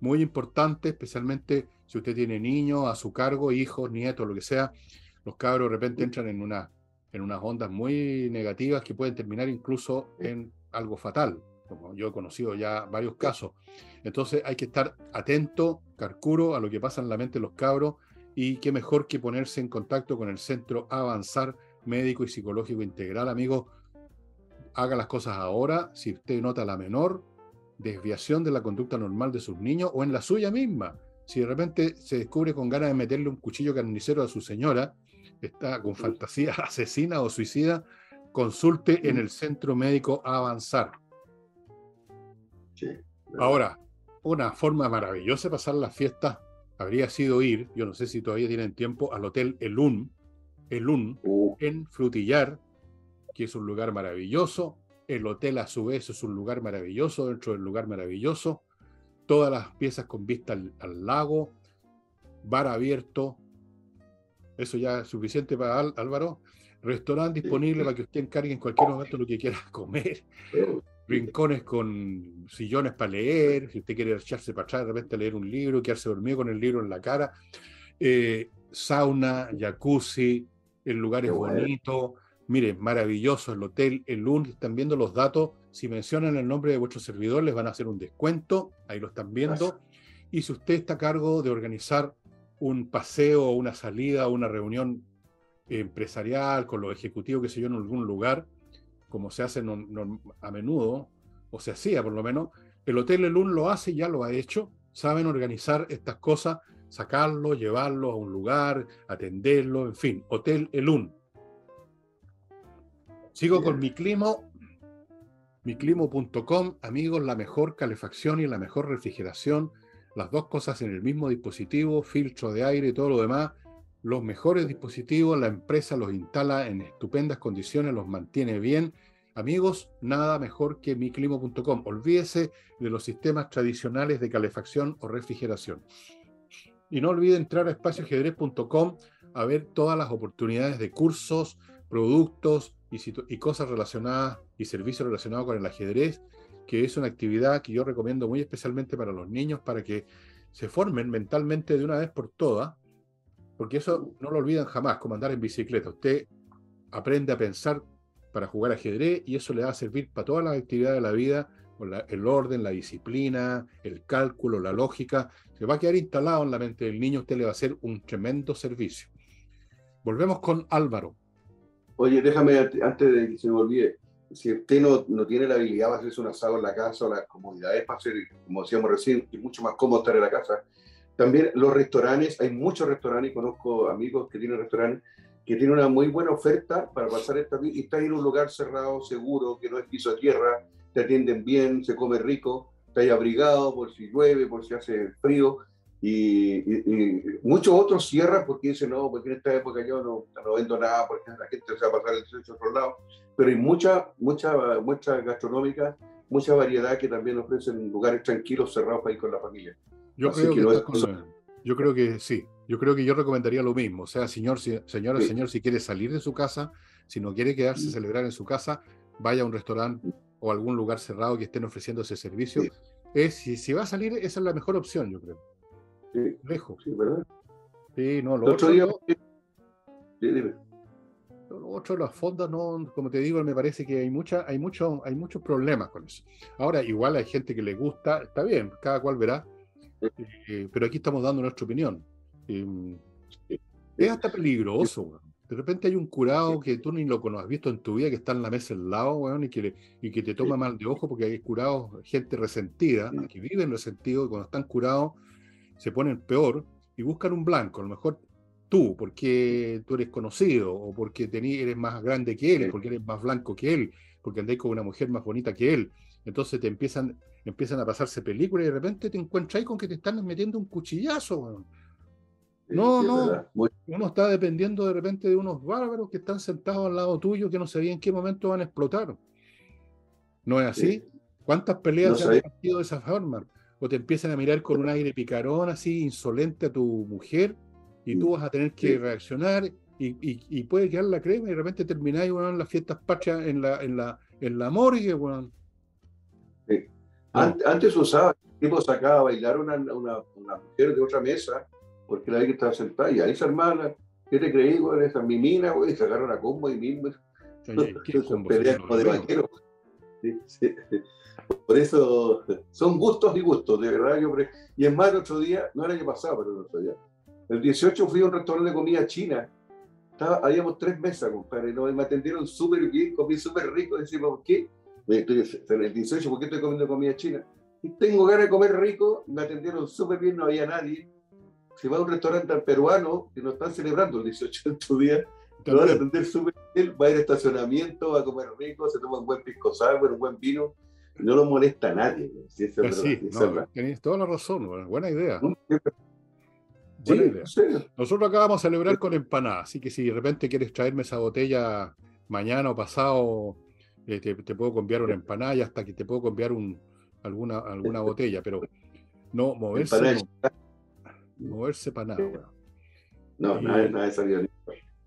Muy importante, especialmente si usted tiene niños a su cargo, hijos, nietos, lo que sea. Los cabros de repente entran en, una, en unas ondas muy negativas que pueden terminar incluso en algo fatal como yo he conocido ya varios casos. Entonces hay que estar atento, carcuro, a lo que pasa en la mente de los cabros y qué mejor que ponerse en contacto con el Centro Avanzar Médico y Psicológico Integral. Amigo, haga las cosas ahora si usted nota la menor desviación de la conducta normal de sus niños o en la suya misma. Si de repente se descubre con ganas de meterle un cuchillo carnicero a su señora, está con fantasía asesina o suicida, consulte en el Centro Médico Avanzar. Ahora, una forma maravillosa de pasar las fiestas habría sido ir, yo no sé si todavía tienen tiempo, al Hotel Elun, Elun, uh. en Frutillar, que es un lugar maravilloso. El hotel a su vez es un lugar maravilloso, dentro del lugar maravilloso. Todas las piezas con vista al, lago, bar abierto. Eso ya es suficiente para Álvaro. Restaurante disponible para que usted encargue en cualquier momento lo que quiera comer rincones con sillones para leer, si usted quiere echarse para atrás de repente leer un libro, quedarse dormido con el libro en la cara, eh, sauna, jacuzzi, el lugar es bonito, mire, maravilloso el hotel, el lunes, están viendo los datos, si mencionan el nombre de vuestro servidor les van a hacer un descuento, ahí lo están viendo, y si usted está a cargo de organizar un paseo, una salida, una reunión empresarial con los ejecutivos, que sé yo, en algún lugar, como se hace a menudo, o se hacía por lo menos, el Hotel Elun lo hace, ya lo ha hecho, saben organizar estas cosas, sacarlo, llevarlo a un lugar, atenderlo, en fin, Hotel Elun. Sigo con mi climo, miclimo.com, amigos, la mejor calefacción y la mejor refrigeración, las dos cosas en el mismo dispositivo, filtro de aire y todo lo demás, los mejores dispositivos, la empresa los instala en estupendas condiciones, los mantiene bien. Amigos, nada mejor que miclimo.com. Olvídese de los sistemas tradicionales de calefacción o refrigeración. Y no olvide entrar a espacioajedrez.com a ver todas las oportunidades de cursos, productos y, cosas relacionadas y servicios relacionados con el ajedrez, que es una actividad que yo recomiendo muy especialmente para los niños para que se formen mentalmente de una vez por todas porque eso no lo olvidan jamás, como andar en bicicleta. Usted aprende a pensar para jugar ajedrez y eso le va a servir para todas las actividades de la vida, el orden, la disciplina, el cálculo, la lógica. Se va a quedar instalado en la mente del niño, usted le va a hacer un tremendo servicio. Volvemos con Álvaro. Oye, déjame, antes de que se me olvide, si usted no, no tiene la habilidad de hacerse un asado en la casa o las comodidades para hacer, como decíamos recién, es mucho más cómodo estar en la casa, también los restaurantes, hay muchos restaurantes, conozco amigos que tienen restaurantes, que tienen una muy buena oferta para pasar esta y está en un lugar cerrado, seguro, que no es piso de tierra, te atienden bien, se come rico, está abrigado por si llueve, por si hace frío. Y, muchos otros cierran porque dicen, no, porque en esta época yo no, no vendo nada, porque la gente se va a pasar el estrecho a otro lado. Pero hay mucha, mucha muestra gastronómica, mucha variedad que también ofrecen lugares tranquilos, cerrados para ir con la familia. Yo creo que, yo creo que sí. Yo creo que yo recomendaría lo mismo. O sea, señor, si, señora, señor, si quiere salir de su casa, si no quiere quedarse a celebrar en su casa, vaya a un restaurante o algún lugar cerrado que estén ofreciendo ese servicio. Es, si, si va a salir, esa es la mejor opción, yo creo. Sí. Lejos. Sí, ¿verdad? Sí, no, lo otro, día... Lo otro, las fondas, no, como te digo, me parece que hay, mucha, hay, mucho, hay muchos problemas con eso. Ahora, igual hay gente que le gusta, está bien, cada cual verá, eh, pero aquí estamos dando nuestra opinión. Em, es hasta peligroso, De repente hay un curado que tú ni lo has visto en tu vida, que está en la mesa al lado, y, que y que te toma mal de ojo porque hay curados, gente resentida, que viven resentidos, y cuando están curados se ponen peor y buscan un blanco. A lo mejor tú, porque tú eres conocido, o porque eres más grande que él, porque eres más blanco que él, porque andáis con una mujer más bonita que él. Entonces te empiezan empiezan a pasarse películas y de repente te encuentras ahí con que te están metiendo un cuchillazo. No, no, uno está dependiendo de repente de unos bárbaros que están sentados al lado tuyo que no sabía en qué momento van a explotar. ¿No es así? ¿Cuántas peleas se han partido de esa forma? O te empiezan a mirar con un aire picarón, así, insolente a tu mujer, y tú vas a tener que reaccionar, y, puede quedar la crema, y de repente termináis, en las fiestas patrias en la, en la, en la morgue, weón. Antes usaba, el tipo sacaba a bailar una, una, una mujer de otra mesa, porque la que estaba sentada, y ahí esa hermana, ¿qué te creí, güey? Esa mi mina, güey, y sacaron a combo y mismo. Peleas como de vaquero. Por eso son gustos y gustos, de verdad. Yo y es más, el otro día, no el año pasado, pero el otro día, el 18 fui a un restaurante de comida china. Estaba, habíamos tres mesas, compadre, y me atendieron súper bien, comí súper rico. Decimos, ¿por qué? El 18, ¿por qué estoy comiendo comida china? Y tengo ganas de comer rico, me atendieron súper bien, no había nadie si va a un restaurante peruano que no están celebrando el 18 de tu día, lo van a atender súper bien, va a ir a estacionamiento, va a comer rico, se toma un buen pisco sour, un buen vino, no lo molesta a nadie. Si es verdad, Tenéis toda la razón, buena idea. Buena idea. Nosotros acá vamos a celebrar con empanadas, así que si de repente quieres traerme esa botella mañana o pasado, eh, te, puedo cambiar una empanada y hasta que te puedo un, alguna, alguna botella, pero no moverse moverse para nada. No, nada, nada de salir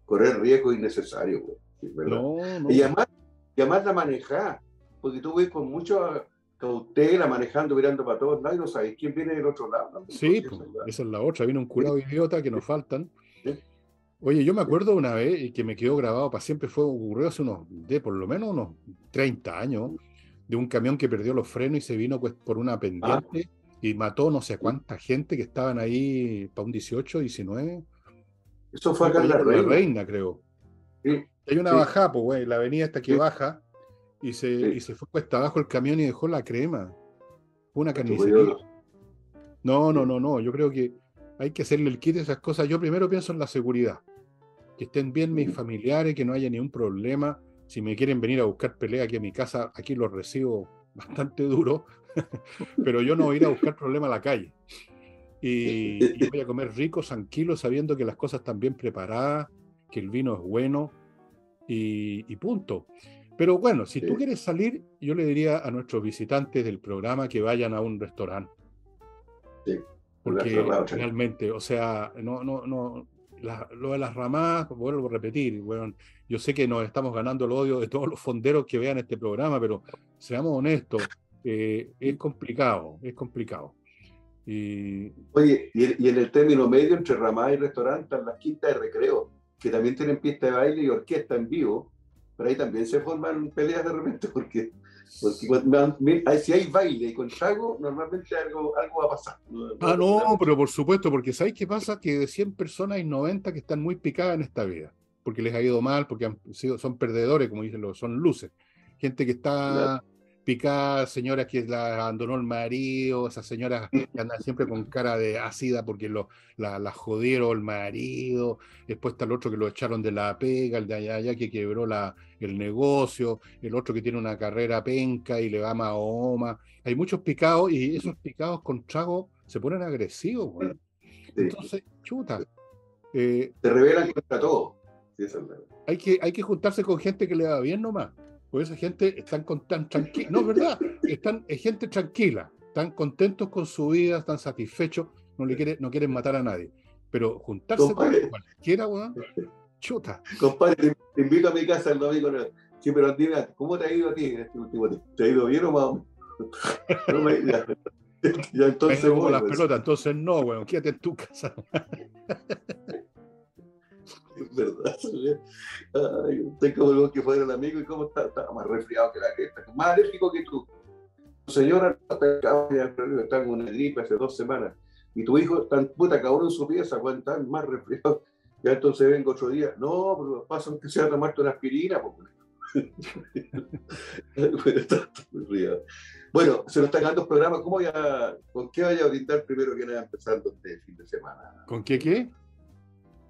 Correr riesgo innecesario, no, no. Y además, y además la manejar, porque tú ves con mucha cautela manejando, mirando para todos lados y no sabes quién viene del otro lado. Sí, pues, esa es la otra. Viene un curado idiota que nos faltan. Oye, yo me acuerdo una vez y que me quedó grabado para siempre, fue ocurrió hace unos, de por lo menos unos 30 años, de un camión que perdió los frenos y se vino pues, por una pendiente y mató no sé cuánta gente que estaban ahí para un 18, 19. Eso fue acá en la reina. creo. Hay una bajada, pues, güey, la avenida esta que baja y se, y se fue cuesta abajo el camión y dejó la crema. Una carnicería. No, no, no, no. Yo creo que hay que hacerle el kit a esas cosas. Yo primero pienso en la seguridad. Que estén bien mis familiares, que no haya ningún problema. Si me quieren venir a buscar pelea aquí a mi casa, aquí los recibo bastante duro. pero yo no voy a ir a buscar problema a la calle. Y, voy a comer rico, tranquilo, sabiendo que las cosas están bien preparadas, que el vino es bueno y, punto. Pero bueno, si tú quieres salir, yo le diría a nuestros visitantes del programa que vayan a un restaurante. Porque realmente, o sea, no, no, no, lo de las ramas, vuelvo a repetir, bueno, yo sé que nos estamos ganando el odio de todos los fonderos que vean este programa, pero seamos honestos, eh, es complicado, es complicado. Y... Oye, y, en el término medio entre ramada y restaurante, las quintas de recreo, que también tienen pista de baile y orquesta en vivo, pero ahí también se forman peleas de repente, porque, porque si hay baile y con trago, normalmente algo, algo va a pasar. Ah, no, pero por supuesto, porque ¿sabéis qué pasa? Que de 100 personas hay 90 que están muy picadas en esta vida, porque les ha ido mal, porque han sido, son perdedores, como dicen los, son luces. Gente que está picadas, señoras que la abandonó el marido, esas señoras que andan siempre con cara de ácida porque lo, la, la, jodieron el marido, después está el otro que lo echaron de la pega, el de allá, allá que quebró la, el negocio, el otro que tiene una carrera penca y le va a Oma. Hay muchos picados y esos picados con trago se ponen agresivos. Entonces, chuta. Eh, Te revelan contra todo. hay, que, hay que juntarse con gente que le va bien nomás. Pues esa gente están con, tan tranquila, no es verdad, están, es gente tranquila, están contentos con su vida, están satisfechos, no, le quiere, no quieren matar a nadie. Pero juntarse con cualquiera, weón, chuta. Compadre, te, invito a mi casa el domingo. Sí, pero dime, ¿cómo te ha ido a ti en este último tiempo? ¿Te ha ido bien o más? No me ya, ya entonces. las pelotas, entonces no, weón, quédate en tu casa. ¿verdad? Ay, usted como que fuera el amigo y cómo está, está más resfriado que la gente, más alérgico que tú. Tu señora está con una gripe hace dos semanas y tu hijo está puta cabrón en su pieza, está más resfriado. Ya entonces vengo otro día. No, pero pasa que sea tomarte una aspirina. bueno, se nos están ganando el programa. ¿Cómo ya, ¿Con qué vaya a brindar primero que nada empezando este fin de semana? ¿Con qué qué?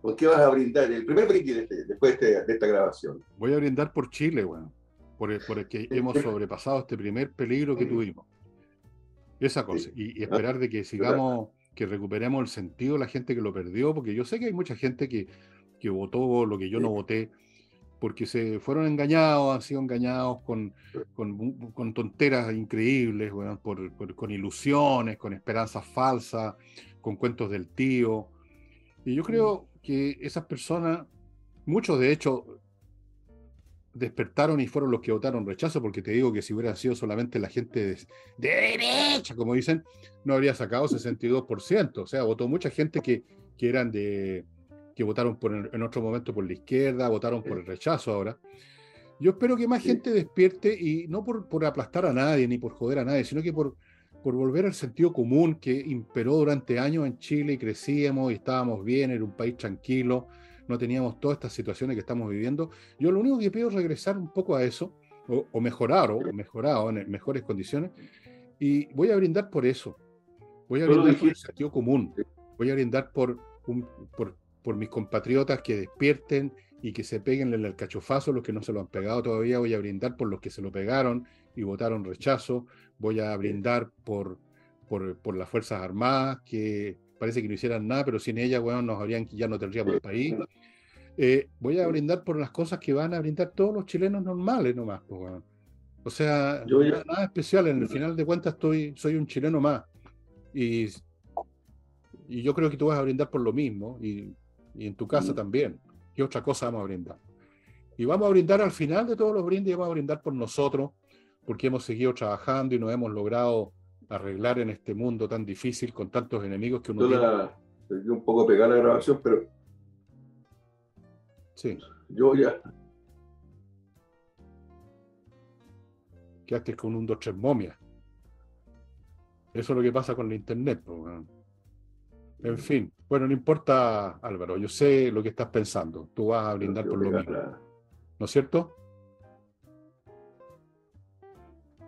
¿Por qué vas a brindar? El primer brindis este, después de, esta grabación. Voy a brindar por Chile, bueno, por el, por el que hemos sobrepasado este primer peligro que tuvimos. Esa cosa. Y, esperar de que sigamos, que recuperemos el sentido la gente que lo perdió, porque yo sé que hay mucha gente que, que votó lo que yo no voté, porque se fueron engañados, han sido engañados con, con, tonteras increíbles, con ilusiones, con esperanzas falsas, con cuentos del tío. Y yo creo que esas personas, muchos de hecho, despertaron y fueron los que votaron rechazo, porque te digo que si hubiera sido solamente la gente de, derecha, como dicen, no habría sacado 62%. O sea, votó mucha gente que, que eran de, que votaron por, en otro momento por la izquierda, votaron por el rechazo ahora. Yo espero que más gente despierte y no por, por, aplastar a nadie ni por joder a nadie, sino que por, por volver al sentido común que imperó durante años en Chile y crecíamos y estábamos bien, era un país tranquilo, no teníamos todas estas situaciones que estamos viviendo. Yo lo único que pido es regresar un poco a eso, o, mejorar, o mejorado en mejores condiciones, y voy a brindar por eso. Voy a brindar por el sentido común. Voy a brindar por, un, por por mis compatriotas que despierten y que se peguen el cachofazo, los que no se lo han pegado todavía, voy a brindar por los que se lo pegaron y votaron rechazo, voy a brindar por, por, las Fuerzas Armadas, que parece que no hicieran nada, pero sin ellas, bueno, nos habrían, ya no tendríamos el país. Eh, voy a brindar por las cosas que van a brindar todos los chilenos normales nomás. O sea, nada especial, en el final de cuentas estoy, soy un chileno más. Y, y yo creo que tú vas a brindar por lo mismo. Y y en tu casa también. ¿Qué otra cosa vamos a brindar? Y vamos a brindar al final de todos los brindes, vamos a brindar por nosotros, porque hemos seguido trabajando y nos hemos logrado arreglar en este mundo tan difícil con tantos enemigos que uno tiene. un poco pegar la grabación, pero. Sí. Yo ya. Quedaste con un 2 3 momia. Eso es lo que pasa con la internet. En fin, bueno, no importa, Álvaro, yo sé lo que estás pensando. Tú vas a brindar por lo mismo. ¿No es cierto?